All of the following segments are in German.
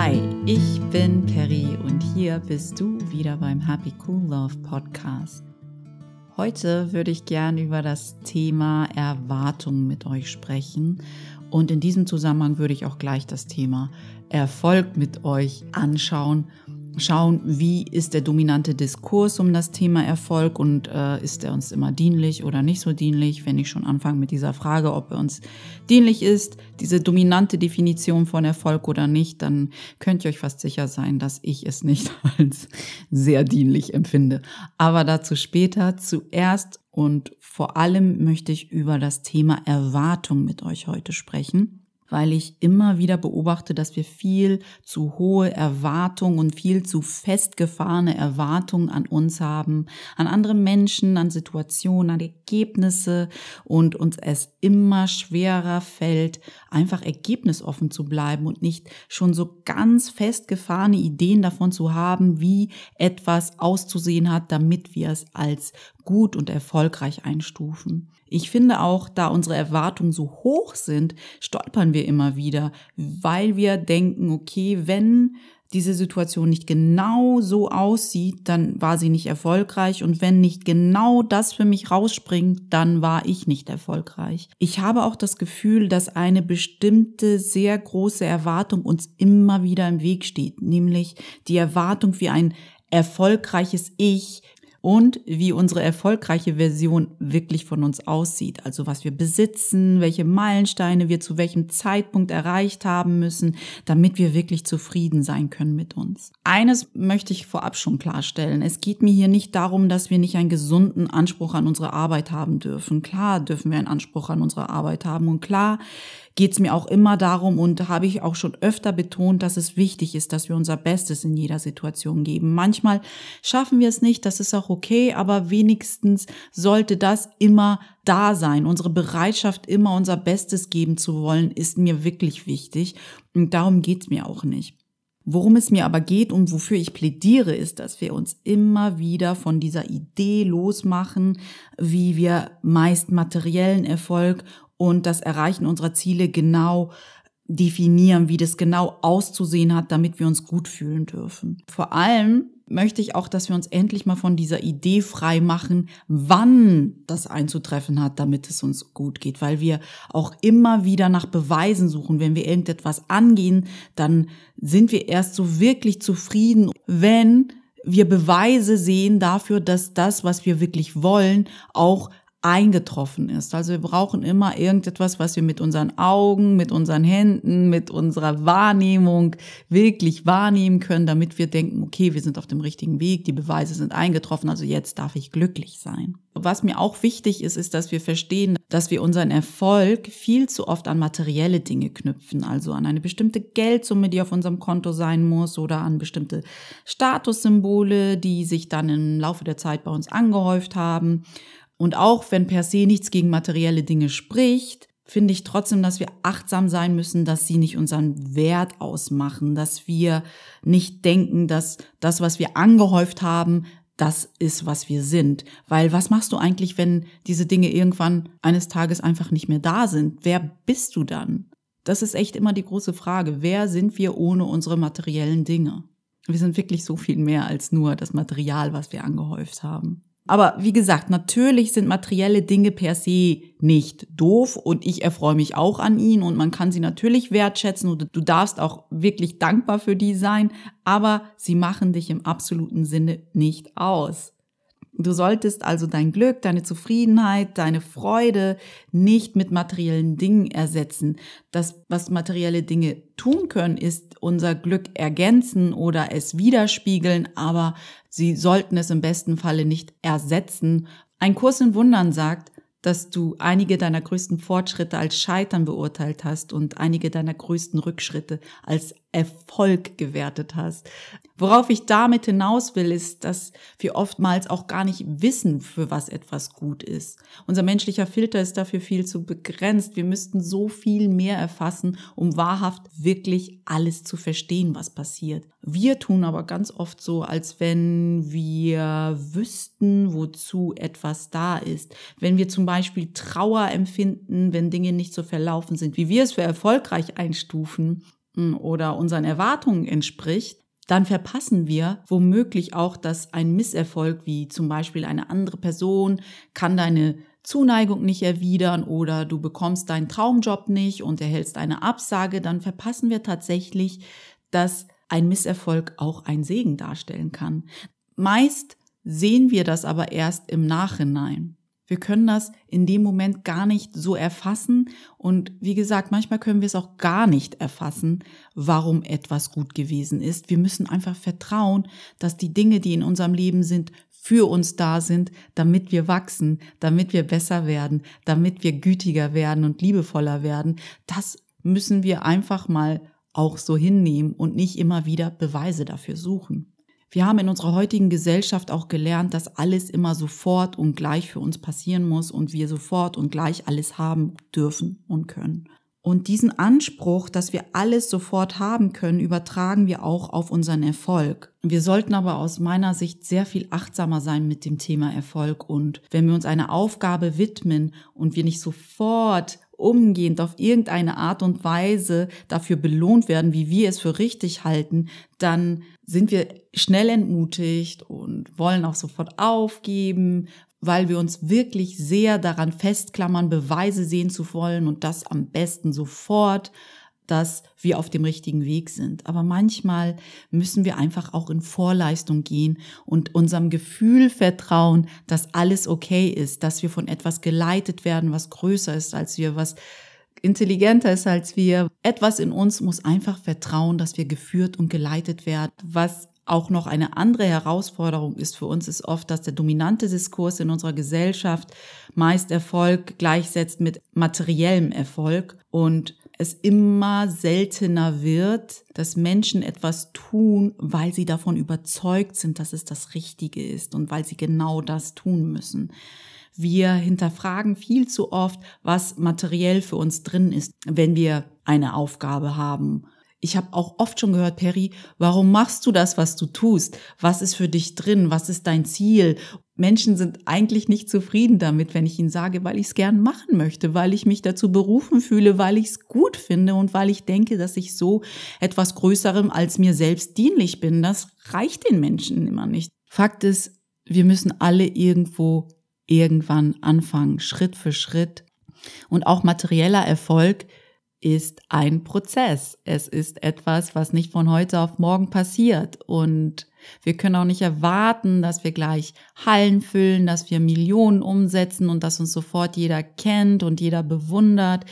Hi, ich bin Perry und hier bist du wieder beim Happy Cool Love Podcast. Heute würde ich gerne über das Thema Erwartung mit euch sprechen und in diesem Zusammenhang würde ich auch gleich das Thema Erfolg mit euch anschauen schauen, wie ist der dominante Diskurs um das Thema Erfolg und äh, ist er uns immer dienlich oder nicht so dienlich, wenn ich schon anfange mit dieser Frage, ob er uns dienlich ist, diese dominante Definition von Erfolg oder nicht, dann könnt ihr euch fast sicher sein, dass ich es nicht als sehr dienlich empfinde. Aber dazu später. Zuerst und vor allem möchte ich über das Thema Erwartung mit euch heute sprechen weil ich immer wieder beobachte, dass wir viel zu hohe Erwartungen und viel zu festgefahrene Erwartungen an uns haben, an andere Menschen, an Situationen, an Ergebnisse und uns es immer schwerer fällt, einfach ergebnisoffen zu bleiben und nicht schon so ganz festgefahrene Ideen davon zu haben, wie etwas auszusehen hat, damit wir es als gut und erfolgreich einstufen. Ich finde auch, da unsere Erwartungen so hoch sind, stolpern wir immer wieder, weil wir denken, okay, wenn diese Situation nicht genau so aussieht, dann war sie nicht erfolgreich und wenn nicht genau das für mich rausspringt, dann war ich nicht erfolgreich. Ich habe auch das Gefühl, dass eine bestimmte sehr große Erwartung uns immer wieder im Weg steht, nämlich die Erwartung wie ein erfolgreiches Ich und wie unsere erfolgreiche Version wirklich von uns aussieht. Also was wir besitzen, welche Meilensteine wir zu welchem Zeitpunkt erreicht haben müssen, damit wir wirklich zufrieden sein können mit uns. Eines möchte ich vorab schon klarstellen. Es geht mir hier nicht darum, dass wir nicht einen gesunden Anspruch an unsere Arbeit haben dürfen. Klar dürfen wir einen Anspruch an unsere Arbeit haben und klar geht es mir auch immer darum und habe ich auch schon öfter betont, dass es wichtig ist, dass wir unser Bestes in jeder Situation geben. Manchmal schaffen wir es nicht, das ist auch okay, aber wenigstens sollte das immer da sein. Unsere Bereitschaft, immer unser Bestes geben zu wollen, ist mir wirklich wichtig und darum geht es mir auch nicht. Worum es mir aber geht und wofür ich plädiere, ist, dass wir uns immer wieder von dieser Idee losmachen, wie wir meist materiellen Erfolg und das Erreichen unserer Ziele genau definieren, wie das genau auszusehen hat, damit wir uns gut fühlen dürfen. Vor allem möchte ich auch, dass wir uns endlich mal von dieser Idee frei machen, wann das einzutreffen hat, damit es uns gut geht, weil wir auch immer wieder nach Beweisen suchen. Wenn wir irgendetwas angehen, dann sind wir erst so wirklich zufrieden, wenn wir Beweise sehen dafür, dass das, was wir wirklich wollen, auch eingetroffen ist. Also wir brauchen immer irgendetwas, was wir mit unseren Augen, mit unseren Händen, mit unserer Wahrnehmung wirklich wahrnehmen können, damit wir denken, okay, wir sind auf dem richtigen Weg, die Beweise sind eingetroffen, also jetzt darf ich glücklich sein. Was mir auch wichtig ist, ist, dass wir verstehen, dass wir unseren Erfolg viel zu oft an materielle Dinge knüpfen, also an eine bestimmte Geldsumme, die auf unserem Konto sein muss oder an bestimmte Statussymbole, die sich dann im Laufe der Zeit bei uns angehäuft haben. Und auch wenn per se nichts gegen materielle Dinge spricht, finde ich trotzdem, dass wir achtsam sein müssen, dass sie nicht unseren Wert ausmachen, dass wir nicht denken, dass das, was wir angehäuft haben, das ist, was wir sind. Weil was machst du eigentlich, wenn diese Dinge irgendwann eines Tages einfach nicht mehr da sind? Wer bist du dann? Das ist echt immer die große Frage. Wer sind wir ohne unsere materiellen Dinge? Wir sind wirklich so viel mehr als nur das Material, was wir angehäuft haben. Aber wie gesagt, natürlich sind materielle Dinge per se nicht doof und ich erfreue mich auch an ihnen und man kann sie natürlich wertschätzen und du darfst auch wirklich dankbar für die sein, aber sie machen dich im absoluten Sinne nicht aus. Du solltest also dein Glück, deine Zufriedenheit, deine Freude nicht mit materiellen Dingen ersetzen. Das, was materielle Dinge tun können, ist unser Glück ergänzen oder es widerspiegeln, aber sie sollten es im besten Falle nicht ersetzen. Ein Kurs in Wundern sagt, dass du einige deiner größten Fortschritte als Scheitern beurteilt hast und einige deiner größten Rückschritte als Erfolg gewertet hast. Worauf ich damit hinaus will, ist, dass wir oftmals auch gar nicht wissen, für was etwas gut ist. Unser menschlicher Filter ist dafür viel zu begrenzt. Wir müssten so viel mehr erfassen, um wahrhaft wirklich alles zu verstehen, was passiert. Wir tun aber ganz oft so, als wenn wir wüssten, wozu etwas da ist. Wenn wir zum Beispiel Trauer empfinden, wenn Dinge nicht so verlaufen sind, wie wir es für erfolgreich einstufen, oder unseren Erwartungen entspricht, dann verpassen wir womöglich auch, dass ein Misserfolg wie zum Beispiel eine andere Person kann deine Zuneigung nicht erwidern oder du bekommst deinen Traumjob nicht und erhältst eine Absage, dann verpassen wir tatsächlich, dass ein Misserfolg auch ein Segen darstellen kann. Meist sehen wir das aber erst im Nachhinein. Wir können das in dem Moment gar nicht so erfassen. Und wie gesagt, manchmal können wir es auch gar nicht erfassen, warum etwas gut gewesen ist. Wir müssen einfach vertrauen, dass die Dinge, die in unserem Leben sind, für uns da sind, damit wir wachsen, damit wir besser werden, damit wir gütiger werden und liebevoller werden. Das müssen wir einfach mal auch so hinnehmen und nicht immer wieder Beweise dafür suchen. Wir haben in unserer heutigen Gesellschaft auch gelernt, dass alles immer sofort und gleich für uns passieren muss und wir sofort und gleich alles haben dürfen und können. Und diesen Anspruch, dass wir alles sofort haben können, übertragen wir auch auf unseren Erfolg. Wir sollten aber aus meiner Sicht sehr viel achtsamer sein mit dem Thema Erfolg. Und wenn wir uns einer Aufgabe widmen und wir nicht sofort umgehend auf irgendeine Art und Weise dafür belohnt werden, wie wir es für richtig halten, dann sind wir schnell entmutigt und wollen auch sofort aufgeben, weil wir uns wirklich sehr daran festklammern, Beweise sehen zu wollen und das am besten sofort, dass wir auf dem richtigen Weg sind. Aber manchmal müssen wir einfach auch in Vorleistung gehen und unserem Gefühl vertrauen, dass alles okay ist, dass wir von etwas geleitet werden, was größer ist als wir, was intelligenter ist als wir. Etwas in uns muss einfach vertrauen, dass wir geführt und geleitet werden. Was auch noch eine andere Herausforderung ist für uns, ist oft, dass der dominante Diskurs in unserer Gesellschaft meist Erfolg gleichsetzt mit materiellem Erfolg und es immer seltener wird, dass Menschen etwas tun, weil sie davon überzeugt sind, dass es das Richtige ist und weil sie genau das tun müssen. Wir hinterfragen viel zu oft, was materiell für uns drin ist, wenn wir eine Aufgabe haben ich habe auch oft schon gehört, Perry, warum machst du das, was du tust? Was ist für dich drin? Was ist dein Ziel? Menschen sind eigentlich nicht zufrieden damit, wenn ich ihnen sage, weil ich es gern machen möchte, weil ich mich dazu berufen fühle, weil ich es gut finde und weil ich denke, dass ich so etwas Größerem als mir selbst dienlich bin. Das reicht den Menschen immer nicht. Fakt ist, wir müssen alle irgendwo irgendwann anfangen, Schritt für Schritt. Und auch materieller Erfolg ist ein Prozess. Es ist etwas, was nicht von heute auf morgen passiert. Und wir können auch nicht erwarten, dass wir gleich Hallen füllen, dass wir Millionen umsetzen und dass uns sofort jeder kennt und jeder bewundert.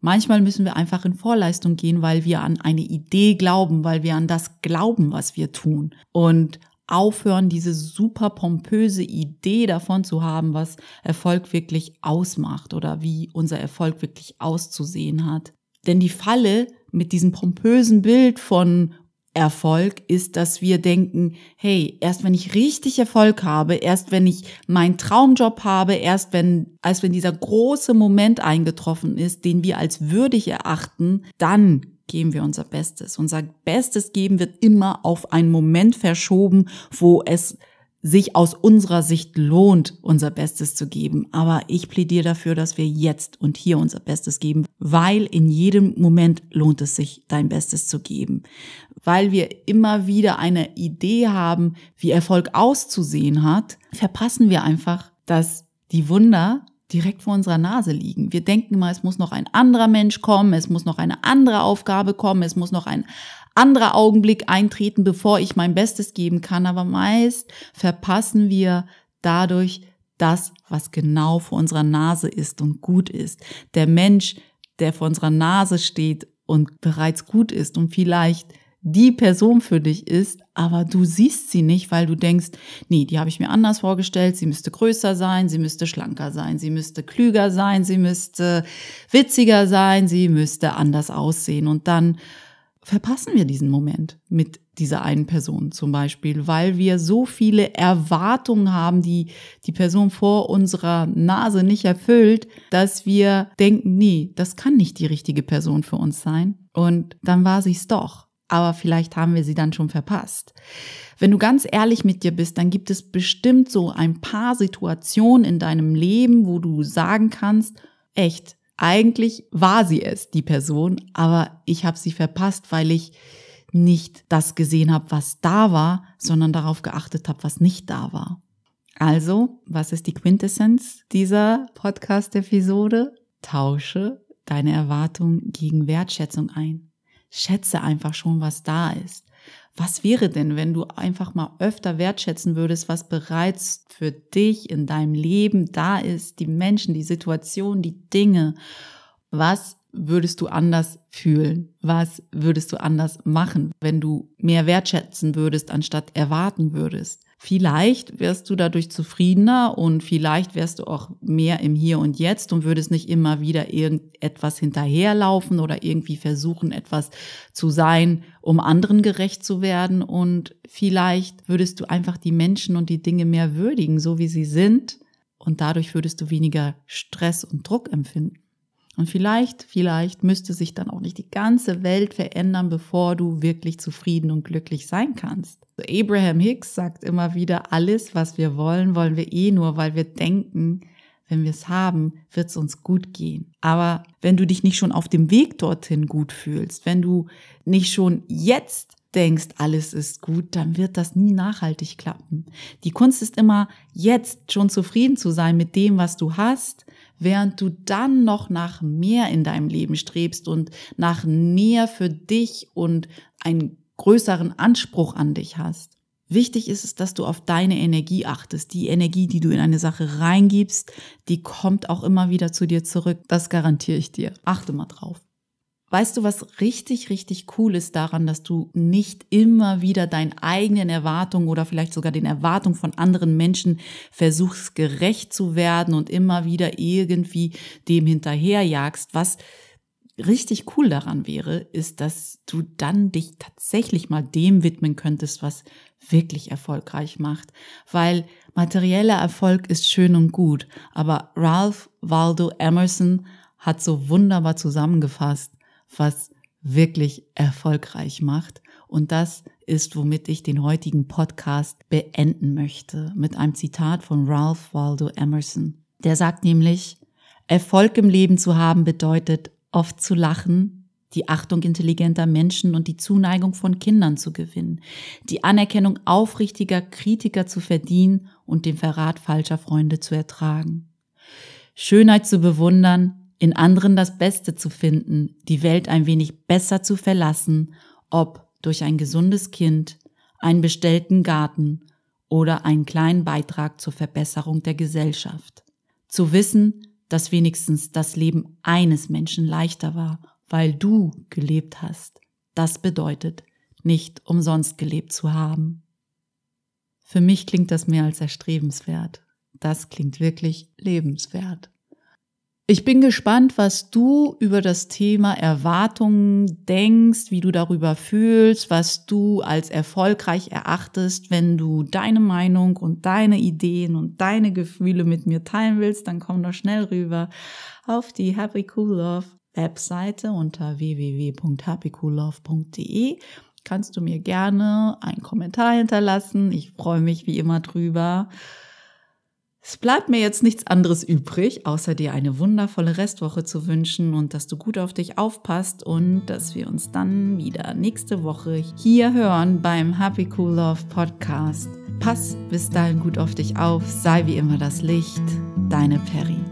Manchmal müssen wir einfach in Vorleistung gehen, weil wir an eine Idee glauben, weil wir an das glauben, was wir tun. Und aufhören, diese super pompöse Idee davon zu haben, was Erfolg wirklich ausmacht oder wie unser Erfolg wirklich auszusehen hat. Denn die Falle mit diesem pompösen Bild von Erfolg ist, dass wir denken, hey, erst wenn ich richtig Erfolg habe, erst wenn ich meinen Traumjob habe, erst wenn, als wenn dieser große Moment eingetroffen ist, den wir als würdig erachten, dann geben wir unser Bestes. Unser Bestes geben wird immer auf einen Moment verschoben, wo es sich aus unserer Sicht lohnt, unser Bestes zu geben. Aber ich plädiere dafür, dass wir jetzt und hier unser Bestes geben, weil in jedem Moment lohnt es sich, dein Bestes zu geben. Weil wir immer wieder eine Idee haben, wie Erfolg auszusehen hat, verpassen wir einfach, dass die Wunder direkt vor unserer Nase liegen. Wir denken mal, es muss noch ein anderer Mensch kommen, es muss noch eine andere Aufgabe kommen, es muss noch ein anderer Augenblick eintreten, bevor ich mein Bestes geben kann. Aber meist verpassen wir dadurch das, was genau vor unserer Nase ist und gut ist. Der Mensch, der vor unserer Nase steht und bereits gut ist und vielleicht die Person für dich ist, aber du siehst sie nicht, weil du denkst, nee, die habe ich mir anders vorgestellt, sie müsste größer sein, sie müsste schlanker sein, sie müsste klüger sein, sie müsste witziger sein, sie müsste anders aussehen. Und dann verpassen wir diesen Moment mit dieser einen Person zum Beispiel, weil wir so viele Erwartungen haben, die die Person vor unserer Nase nicht erfüllt, dass wir denken, nee, das kann nicht die richtige Person für uns sein. Und dann war sie es doch aber vielleicht haben wir sie dann schon verpasst. Wenn du ganz ehrlich mit dir bist, dann gibt es bestimmt so ein paar Situationen in deinem Leben, wo du sagen kannst, echt, eigentlich war sie es, die Person, aber ich habe sie verpasst, weil ich nicht das gesehen habe, was da war, sondern darauf geachtet habe, was nicht da war. Also, was ist die Quintessenz dieser Podcast-Episode? Tausche deine Erwartung gegen Wertschätzung ein. Schätze einfach schon, was da ist. Was wäre denn, wenn du einfach mal öfter wertschätzen würdest, was bereits für dich in deinem Leben da ist, die Menschen, die Situation, die Dinge? Was würdest du anders fühlen? Was würdest du anders machen, wenn du mehr wertschätzen würdest, anstatt erwarten würdest? Vielleicht wirst du dadurch zufriedener und vielleicht wärst du auch mehr im Hier und Jetzt und würdest nicht immer wieder irgendetwas hinterherlaufen oder irgendwie versuchen, etwas zu sein, um anderen gerecht zu werden. Und vielleicht würdest du einfach die Menschen und die Dinge mehr würdigen, so wie sie sind. Und dadurch würdest du weniger Stress und Druck empfinden. Und vielleicht, vielleicht müsste sich dann auch nicht die ganze Welt verändern, bevor du wirklich zufrieden und glücklich sein kannst. Abraham Hicks sagt immer wieder, alles, was wir wollen, wollen wir eh nur, weil wir denken, wenn wir es haben, wird es uns gut gehen. Aber wenn du dich nicht schon auf dem Weg dorthin gut fühlst, wenn du nicht schon jetzt denkst, alles ist gut, dann wird das nie nachhaltig klappen. Die Kunst ist immer, jetzt schon zufrieden zu sein mit dem, was du hast, während du dann noch nach mehr in deinem Leben strebst und nach mehr für dich und einen größeren Anspruch an dich hast. Wichtig ist es, dass du auf deine Energie achtest. Die Energie, die du in eine Sache reingibst, die kommt auch immer wieder zu dir zurück. Das garantiere ich dir. Achte mal drauf. Weißt du, was richtig, richtig cool ist daran, dass du nicht immer wieder deinen eigenen Erwartungen oder vielleicht sogar den Erwartungen von anderen Menschen versuchst gerecht zu werden und immer wieder irgendwie dem hinterherjagst. Was richtig cool daran wäre, ist, dass du dann dich tatsächlich mal dem widmen könntest, was wirklich erfolgreich macht. Weil materieller Erfolg ist schön und gut, aber Ralph Waldo Emerson hat so wunderbar zusammengefasst, was wirklich erfolgreich macht. Und das ist, womit ich den heutigen Podcast beenden möchte, mit einem Zitat von Ralph Waldo Emerson. Der sagt nämlich, Erfolg im Leben zu haben bedeutet, oft zu lachen, die Achtung intelligenter Menschen und die Zuneigung von Kindern zu gewinnen, die Anerkennung aufrichtiger Kritiker zu verdienen und den Verrat falscher Freunde zu ertragen. Schönheit zu bewundern, in anderen das Beste zu finden, die Welt ein wenig besser zu verlassen, ob durch ein gesundes Kind, einen bestellten Garten oder einen kleinen Beitrag zur Verbesserung der Gesellschaft. Zu wissen, dass wenigstens das Leben eines Menschen leichter war, weil du gelebt hast, das bedeutet, nicht umsonst gelebt zu haben. Für mich klingt das mehr als erstrebenswert. Das klingt wirklich lebenswert. Ich bin gespannt, was du über das Thema Erwartungen denkst, wie du darüber fühlst, was du als erfolgreich erachtest. Wenn du deine Meinung und deine Ideen und deine Gefühle mit mir teilen willst, dann komm doch schnell rüber auf die Happy Cool Love Webseite unter www.happycoollove.de kannst du mir gerne einen Kommentar hinterlassen. Ich freue mich wie immer drüber. Es bleibt mir jetzt nichts anderes übrig, außer dir eine wundervolle Restwoche zu wünschen und dass du gut auf dich aufpasst und dass wir uns dann wieder nächste Woche hier hören beim Happy Cool Love Podcast. Pass bis dahin gut auf dich auf, sei wie immer das Licht, deine Perry.